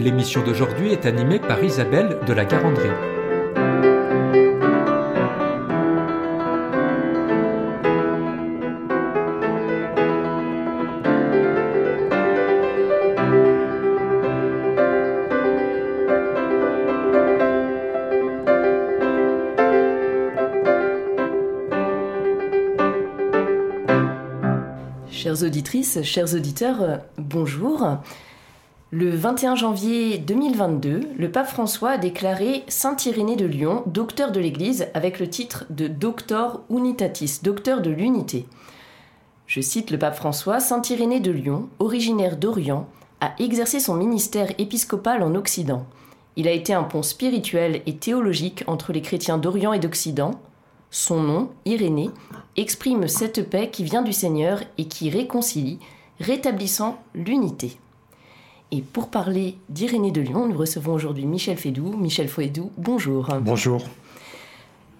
L'émission d'aujourd'hui est animée par Isabelle de la Garandrie. Chères auditrices, chers auditeurs, euh, bonjour. Le 21 janvier 2022, le pape François a déclaré Saint Irénée de Lyon, docteur de l'Église, avec le titre de Doctor Unitatis, docteur de l'unité. Je cite le pape François Saint Irénée de Lyon, originaire d'Orient, a exercé son ministère épiscopal en Occident. Il a été un pont spirituel et théologique entre les chrétiens d'Orient et d'Occident. Son nom, Irénée, exprime cette paix qui vient du Seigneur et qui réconcilie, rétablissant l'unité. Et pour parler d'Irénée de Lyon, nous recevons aujourd'hui Michel Fédou. Michel Fédou, bonjour. Bonjour.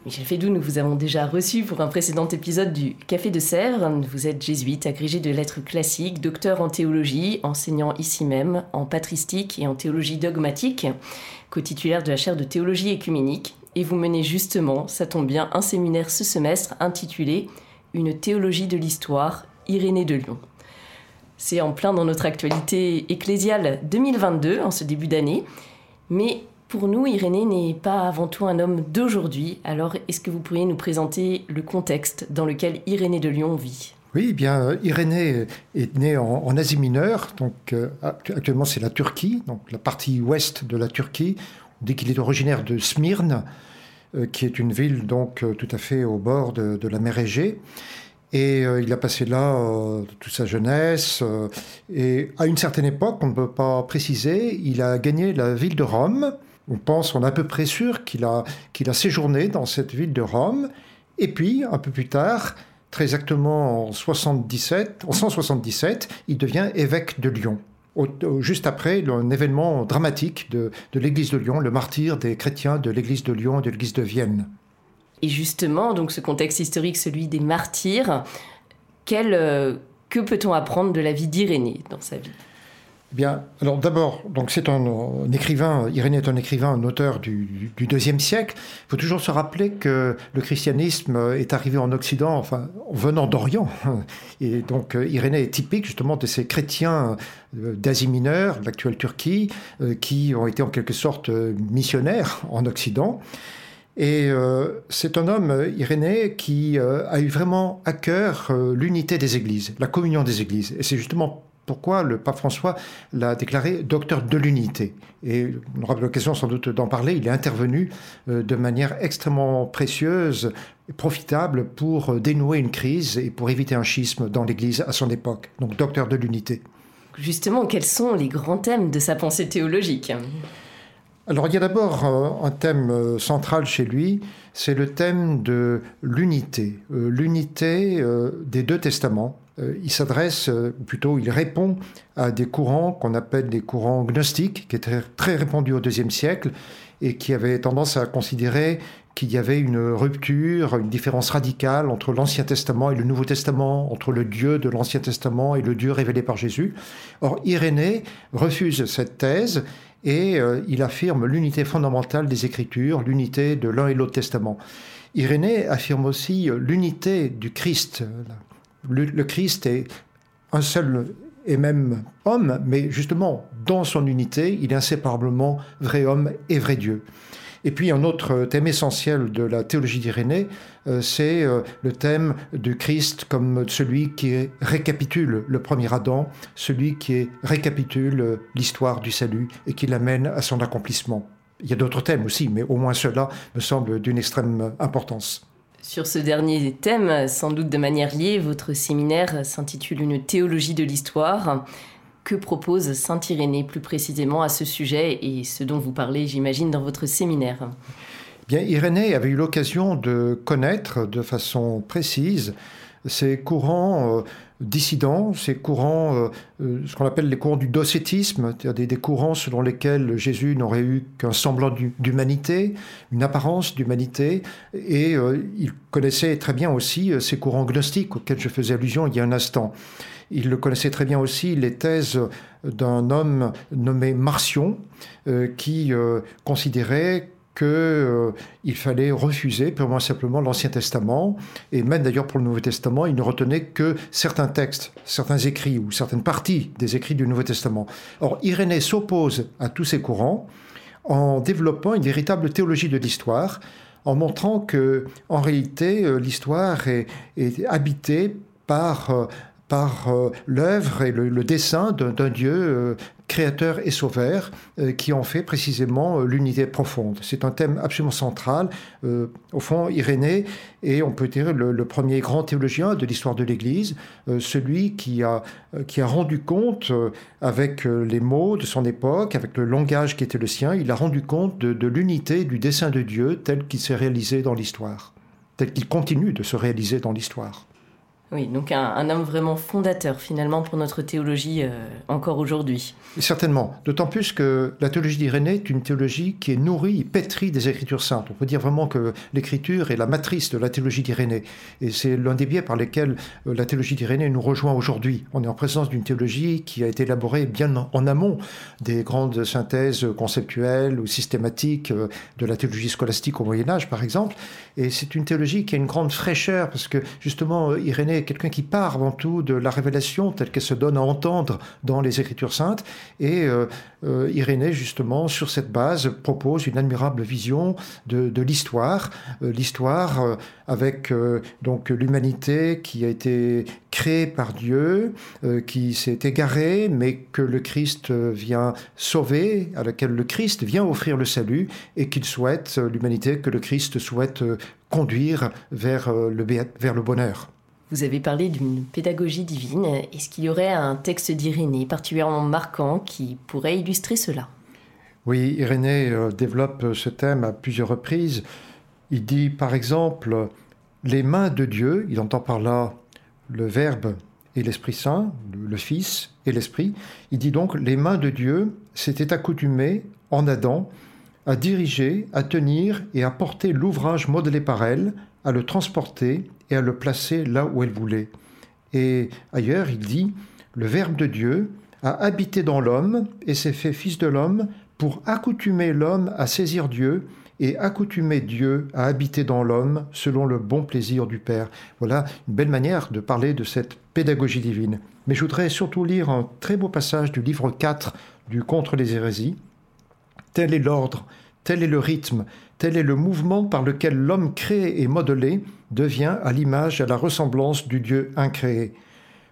Michel Fédou, nous vous avons déjà reçu pour un précédent épisode du Café de Sèvres. Vous êtes jésuite, agrégé de lettres classiques, docteur en théologie, enseignant ici même en patristique et en théologie dogmatique, co-titulaire de la chaire de théologie écuménique et vous menez justement, ça tombe bien, un séminaire ce semestre intitulé Une théologie de l'histoire, Irénée de Lyon. C'est en plein dans notre actualité ecclésiale 2022, en ce début d'année, mais pour nous, Irénée n'est pas avant tout un homme d'aujourd'hui, alors est-ce que vous pourriez nous présenter le contexte dans lequel Irénée de Lyon vit? Oui, eh bien, Irénée est né en, Asie mineure, donc euh, actuellement c'est la Turquie, donc la partie ouest de la Turquie, dit qu'il est originaire de Smyrne, euh, qui est une ville donc euh, tout à fait au bord de, la mer Égée. Et euh, il a passé là toute sa jeunesse. et à une certaine époque, on ne peut pas préciser, il a gagné la ville de Rome. On pense, on est à peu près sûr qu'il a, qu'il a séjourné dans cette ville de Rome. Et puis, un peu plus tard, très exactement en, 77, en 177, il devient évêque de Lyon juste après un événement dramatique de, l'église de Lyon, le martyr des chrétiens de l'église de Lyon et de l'église de Vienne. Et justement, donc ce contexte historique, celui des martyrs, euh, que peut-on apprendre de la vie d'Irénée dans sa vie? Bien, alors d'abord, donc c'est un, écrivain, Irénée est un écrivain, un auteur du, deuxième siècle. Il faut toujours se rappeler que le christianisme est arrivé en Occident, enfin, venant d'Orient. Et donc Irénée est typique justement de ces chrétiens euh, d'Asie mineure, de l'actuelle Turquie, euh, qui ont été en quelque sorte missionnaires en Occident. Et euh, c'est un homme, Irénée, qui a eu vraiment à cœur l'unité des églises, la communion des églises. Et c'est justement pourquoi le pape François l'a déclaré docteur de l'unité. Et on aura l'occasion sans doute d'en parler. Il est intervenu euh, de manière extrêmement précieuse et profitable pour euh, dénouer une crise et pour éviter un schisme dans l'Église à son époque. Donc docteur de l'unité. Justement, quels sont les grands thèmes de sa pensée théologique? Alors il y a d'abord euh, un thème central chez lui, c'est le thème de l'unité, l'unité des deux testaments, euh, il s'adresse, euh, ou plutôt il répond à des courants qu'on appelle des courants gnostiques, qui étaient très répandus au deuxième siècle et qui avaient tendance à considérer qu'il y avait une rupture, une différence radicale entre l'Ancien Testament et le Nouveau Testament, entre le Dieu de l'Ancien Testament et le Dieu révélé par Jésus. Or, Irénée refuse cette thèse et euh, il affirme l'unité fondamentale des Écritures, l'unité de l'un et l'autre Testament. Irénée affirme aussi l'unité du Christ, le, Christ est un seul et même homme, mais justement, dans son unité, il est inséparablement vrai homme et vrai Dieu. Et puis un autre thème essentiel de la théologie d'Irénée, euh, c'est euh, le thème du Christ comme celui qui récapitule le premier Adam, celui qui récapitule l'histoire du salut et qui l'amène à son accomplissement. Il y a d'autres thèmes aussi, mais au moins cela me semble d'une extrême importance. Sur ce dernier thème, sans doute de manière liée, votre séminaire s'intitule Une théologie de l'histoire. Que propose Saint Irénée plus précisément à ce sujet et ce dont vous parlez, j'imagine, dans votre séminaire. Bien, Irénée avait eu l'occasion de connaître de façon précise ces courants euh, dissidents, ces courants, euh, euh, ce qu'on appelle les courants du docétisme, c'est-à-dire des, courants selon lesquels Jésus n'aurait eu qu'un semblant d'humanité, une apparence d'humanité, et il connaissait très bien aussi ces courants gnostiques auxquels je faisais allusion il y a un instant. Il le connaissait très bien aussi les thèses d'un homme nommé Marcion, qui considérait qu'il euh, fallait refuser purement simplement l'Ancien Testament, et même d'ailleurs pour le Nouveau Testament, il ne retenait que certains textes, certains écrits ou certaines parties des écrits du Nouveau Testament. Or, Irénée s'oppose à tous ces courants en développant une véritable théologie de l'histoire, en montrant que, en réalité, euh, l'histoire est, est, habitée par euh, par euh, l'œuvre et le, dessin d'un Dieu euh, créateur et sauveur euh, qui en fait précisément l'unité profonde. C'est un thème absolument central. au fond, Irénée est, on peut dire, le, premier grand théologien de l'histoire de l'Église, celui qui a, qui a rendu compte, avec les mots de son époque, avec le langage qui était le sien, il a rendu compte de, de l'unité du dessein de Dieu tel qu'il s'est réalisé dans l'histoire, tel qu'il continue de se réaliser dans l'histoire. Oui, donc un, homme vraiment fondateur finalement pour notre théologie euh, encore aujourd'hui. Certainement, d'autant plus que la théologie d'Irénée est une théologie qui est nourrie, pétrie des Écritures saintes. On peut dire vraiment que l'Écriture est la matrice de la théologie d'Irénée. Et c'est l'un des biais par lesquels euh, la théologie d'Irénée nous rejoint aujourd'hui. On est en présence d'une théologie qui a été élaborée bien en amont des grandes synthèses conceptuelles ou systématiques euh, de la théologie scolastique au Moyen Âge, par exemple. Et c'est une théologie qui a une grande fraîcheur parce que justement Irénée quelqu'un qui part avant tout de la révélation telle qu'elle se donne à entendre dans les Écritures saintes. Et euh, euh, Irénée, justement, sur cette base, propose une admirable vision de, l'histoire. Euh, l'histoire avec donc l'humanité qui a été créée par Dieu, qui s'est égarée, mais que le Christ vient sauver, à laquelle le Christ vient offrir le salut, et qu'il souhaite, l'humanité, que le Christ souhaite conduire vers le, vers le bonheur. Vous avez parlé d'une pédagogie divine. Est-ce qu'il y aurait un texte d'Irénée particulièrement marquant qui pourrait illustrer cela? Oui, Irénée euh, développe ce thème à plusieurs reprises. Il dit par exemple les mains de Dieu, il entend par là le Verbe et l'Esprit Saint, le Fils et l'Esprit. Il dit donc les mains de Dieu s'étaient accoutumées en Adam à diriger, à tenir et à porter l'ouvrage modelé par elle, à le transporter et à le placer là où elle voulait. Et ailleurs, il dit, le Verbe de Dieu a habité dans l'homme et s'est fait fils de l'homme pour accoutumer l'homme à saisir Dieu et accoutumer Dieu à habiter dans l'homme selon le bon plaisir du Père. Voilà une belle manière de parler de cette pédagogie divine. Mais je voudrais surtout lire un très beau passage du livre 4 du Contre les hérésies. Tel est l'ordre, tel est le rythme, tel est le mouvement par lequel l'homme créé et modelé devient à l'image et à la ressemblance du Dieu incréé.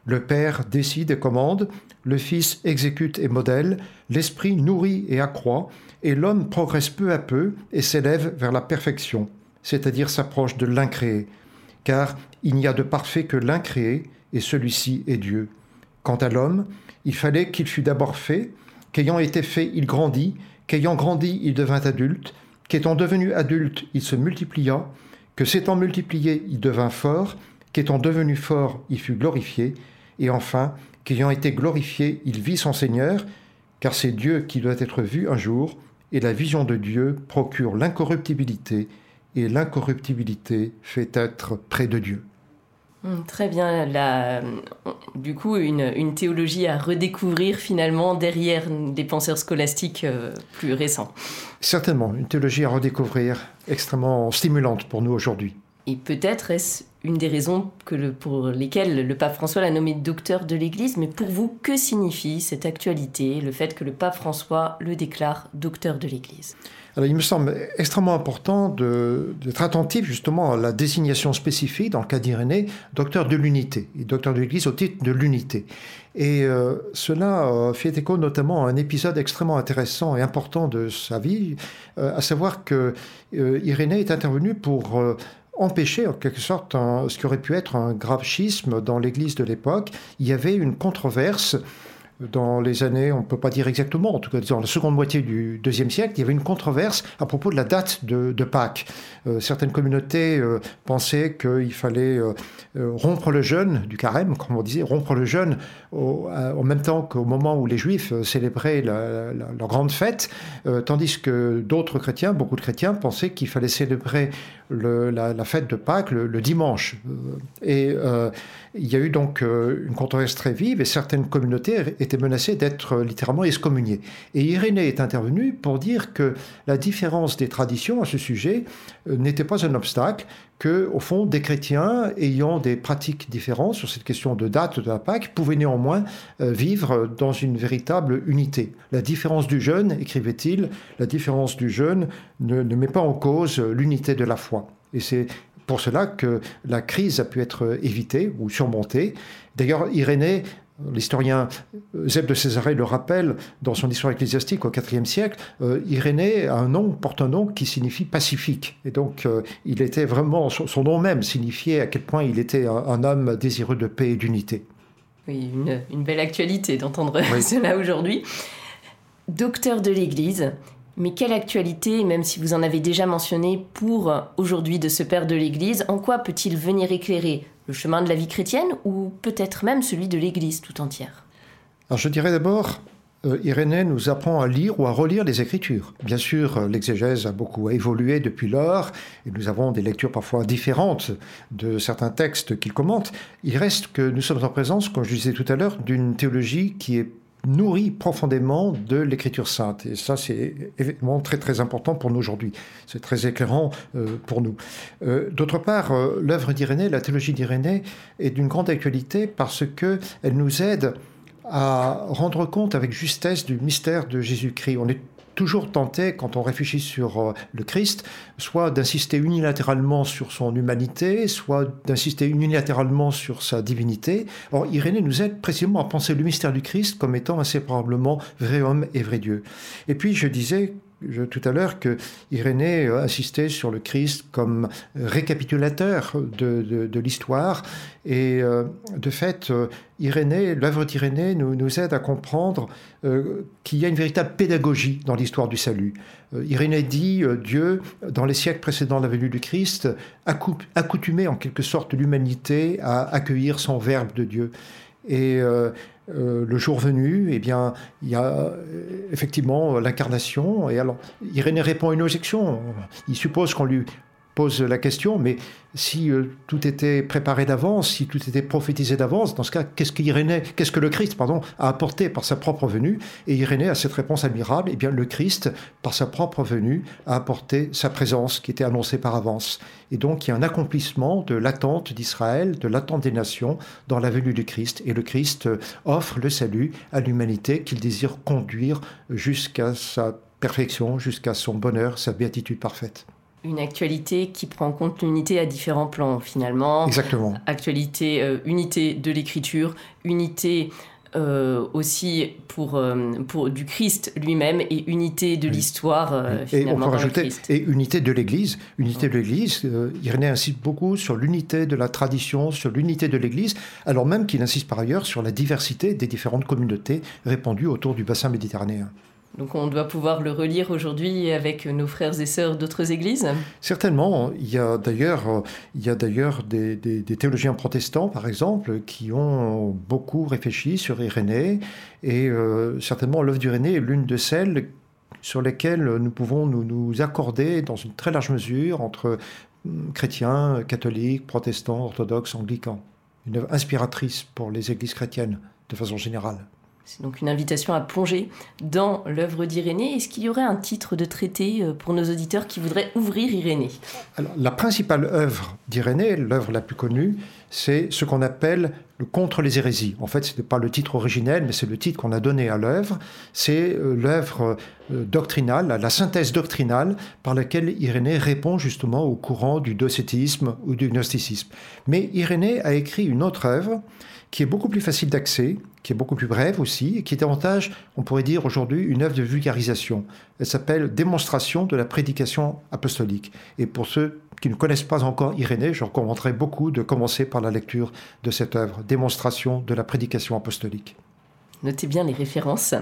Le Père décide et commande, le Fils exécute et modèle, l'Esprit nourrit et accroît, et l'homme progresse peu à peu et s'élève vers la perfection, c'est-à-dire s'approche de l'incréé. Car il n'y a de parfait que l'incréé, et celui-ci est Dieu. Quant à l'homme, il fallait qu'il fût d'abord fait, qu'ayant été fait, il grandit, qu'ayant grandi, il devint adulte, qu'étant devenu adulte, il se multiplia, que s'étant multiplié, il devint fort, qu'étant devenu fort, il fut glorifié, et enfin, qu'ayant été glorifié, il vit son Seigneur, car c'est Dieu qui doit être vu un jour, et la vision de Dieu procure l'incorruptibilité, et l'incorruptibilité fait être près de Dieu. Hmm, très bien. La, du coup, une, théologie à redécouvrir finalement derrière des penseurs scolastiques euh, plus récents. Certainement, une théologie à redécouvrir extrêmement stimulante pour nous aujourd'hui. Et peut-être est-ce une des raisons pour lesquelles le pape François l'a nommé docteur de l'Église, mais pour vous, que signifie cette actualité, le fait que le pape François le déclare docteur de l'Église? Il me semble extrêmement important d'être attentif justement à la désignation spécifique, dans le cas d'Irénée, docteur de l'unité, et docteur de l'Église au titre de l'unité. Et euh, cela euh, fait écho notamment à un épisode extrêmement intéressant et important de sa vie, euh, à savoir que Irénée est intervenu pour empêché en quelque sorte ce qui aurait pu être un grave schisme dans l'Église de l'époque. Il y avait une controverse dans les années, on ne peut pas dire exactement, en tout cas dans la seconde moitié du deuxième siècle, il y avait une controverse à propos de la date de, Pâques. Euh, certaines communautés euh, pensaient qu'il fallait euh, rompre le jeûne du carême, comme on disait, rompre le jeûne en même temps qu'au moment où les Juifs célébraient leur grande fête, tandis que d'autres chrétiens, beaucoup de chrétiens, pensaient qu'il fallait célébrer la, fête de Pâques le, dimanche. Et il y a eu donc une controverse très vive et certaines communautés menacées d'être littéralement excommuniées. Et Irénée est intervenu pour dire que la différence des traditions à ce sujet n'était pas un obstacle, que, au fond, des chrétiens ayant des pratiques différentes sur cette question de date de la Pâque pouvaient néanmoins euh, vivre dans une véritable unité. La différence du jeûne, écrivait-il, la différence du jeûne ne, ne met pas en cause l'unité de la foi. Et c'est pour cela que la crise a pu être évitée ou surmontée. D'ailleurs, Irénée L'historien Zeb de Césarée le rappelle dans son histoire ecclésiastique au IVe siècle. Euh, Irénée a un nom, porte un nom qui signifie pacifique. Et donc, euh, il était vraiment, son, nom même signifiait à quel point il était un, homme désireux de paix et d'unité. Oui, une, belle actualité d'entendre cela aujourd'hui. Docteur de l'Église, mais quelle actualité, même si vous en avez déjà mentionné, pour aujourd'hui de ce père de l'Église, en quoi peut-il venir éclairer le chemin de la vie chrétienne ou peut-être même celui de l'Église tout entière? Alors je dirais d'abord, euh, Irénée nous apprend à lire ou à relire les Écritures. Bien sûr, euh, l'exégèse a beaucoup évolué depuis lors, et nous avons des lectures parfois différentes de certains textes qu'il commente. Il reste que nous sommes en présence, comme je disais tout à l'heure, d'une théologie qui est nourrit profondément de l'écriture sainte. Et ça, c'est évidemment très très important pour nous aujourd'hui. C'est très éclairant euh, pour nous. Euh, d'autre part, euh, l'œuvre d'Irénée, la théologie d'Irénée, est d'une grande actualité parce qu'elle nous aide à rendre compte avec justesse du mystère de Jésus-Christ. On est toujours tenté, quand on réfléchit sur euh, le Christ, soit d'insister unilatéralement sur son humanité, soit d'insister unilatéralement sur sa divinité. Or, Irénée nous aide précisément à penser le mystère du Christ comme étant inséparablement vrai homme et vrai Dieu. Et puis, je disais tout à l'heure que Irénée euh, insistait sur le Christ comme récapitulateur de, l'histoire. Et euh, de fait, euh, l'œuvre d'Irénée nous, aide à comprendre qu'il y a une véritable pédagogie dans l'histoire du salut. Irénée dit Dieu, dans les siècles précédant la venue du Christ, accoutumait en quelque sorte l'humanité à accueillir son Verbe de Dieu. Et euh, le jour venu, eh bien, il y a euh, effectivement l'incarnation. Et alors, Irénée répond à une objection. Il suppose qu'on lui pose la question, mais si euh, tout était préparé d'avance, si tout était prophétisé d'avance, dans ce cas, qu'est-ce que qu'est-ce que le Christ, pardon, a apporté par sa propre venue Et Irénée a cette réponse admirable. Eh bien, le Christ, par sa propre venue, a apporté sa présence qui était annoncée par avance. Et donc, il y a un accomplissement de l'attente d'Israël, de l'attente des nations dans la venue du Christ. Et le Christ euh, offre le salut à l'humanité qu'il désire conduire jusqu'à sa perfection, jusqu'à son bonheur, sa béatitude parfaite une actualité qui prend en compte l'unité à différents plans finalement. Exactement. Actualité, euh, unité de l'écriture, unité euh, aussi pour, euh, pour du Christ lui-même et unité de l'histoire finalement. Et on peut rajouter et unité de l'Église. Unité de l'Église. Irénée insiste beaucoup sur l'unité de la tradition, sur l'unité de l'Église, alors même qu'il insiste par ailleurs sur la diversité des différentes communautés répandues autour du bassin méditerranéen. Donc on doit pouvoir le relire aujourd'hui avec nos frères et sœurs d'autres églises Certainement. Il y a d'ailleurs, des, théologiens protestants, par exemple, qui ont beaucoup réfléchi sur Irénée. Et euh, certainement, l'œuvre d'Irénée est l'une de celles sur lesquelles nous pouvons nous, nous accorder dans une très large mesure entre hum, chrétiens, catholiques, protestants, orthodoxes, anglicans. Une œuvre inspiratrice pour les églises chrétiennes de façon générale. C'est donc une invitation à plonger dans l'œuvre d'Irénée. Est-ce qu'il y aurait un titre de traité euh, pour nos auditeurs qui voudraient ouvrir Irénée? Alors, La principale œuvre d'Irénée, l'œuvre la plus connue, c'est ce qu'on appelle le Contre les hérésies. En fait, ce n'est pas le titre originel, mais c'est le titre qu'on a donné à l'œuvre. C'est euh, l'œuvre euh, doctrinale, la synthèse doctrinale par laquelle Irénée répond justement au courant du docétisme ou du gnosticisme. Mais Irénée a écrit une autre œuvre qui est beaucoup plus facile d'accès, qui est beaucoup plus brève aussi, et qui est davantage, on pourrait dire aujourd'hui, une œuvre de vulgarisation. Elle s'appelle Démonstration de la prédication apostolique. Et pour ceux qui ne connaissent pas encore Irénée, je recommanderais beaucoup de commencer par la lecture de cette œuvre, Démonstration de la prédication apostolique. Notez bien les références.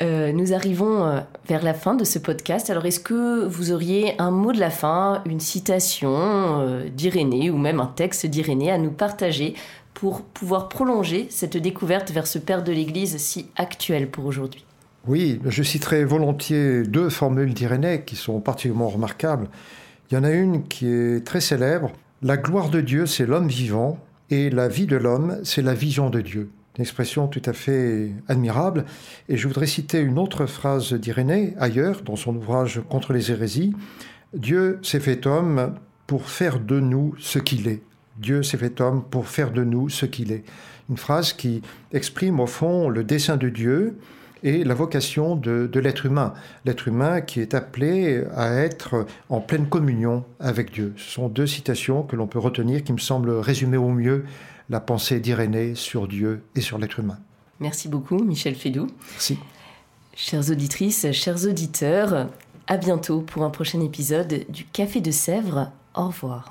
Euh, nous arrivons euh, vers la fin de ce podcast. Alors, est-ce que vous auriez un mot de la fin, une citation euh, d'Irénée ou même un texte d'Irénée à nous partager pour pouvoir prolonger cette découverte vers ce Père de l'Église si actuel pour aujourd'hui Oui, je citerai volontiers deux formules d'Irénée qui sont particulièrement remarquables. Il y en a une qui est très célèbre. La gloire de Dieu, c'est l'homme vivant, et la vie de l'homme, c'est la vision de Dieu. Une expression tout à fait admirable. Et je voudrais citer une autre phrase d'Irénée, ailleurs, dans son ouvrage Contre les hérésies. Dieu s'est fait homme pour faire de nous ce qu'il est. Dieu s'est fait homme pour faire de nous ce qu'il est. Une phrase qui exprime au fond le dessein de Dieu et la vocation de, l'être humain. L'être humain qui est appelé à être en pleine communion avec Dieu. Ce sont deux citations que l'on peut retenir qui me semblent résumer au mieux la pensée d'Irénée sur Dieu et sur l'être humain. Merci beaucoup, Michel Fédou. Merci. Chères auditrices, chers auditeurs, à bientôt pour un prochain épisode du Café de Sèvres. Au revoir.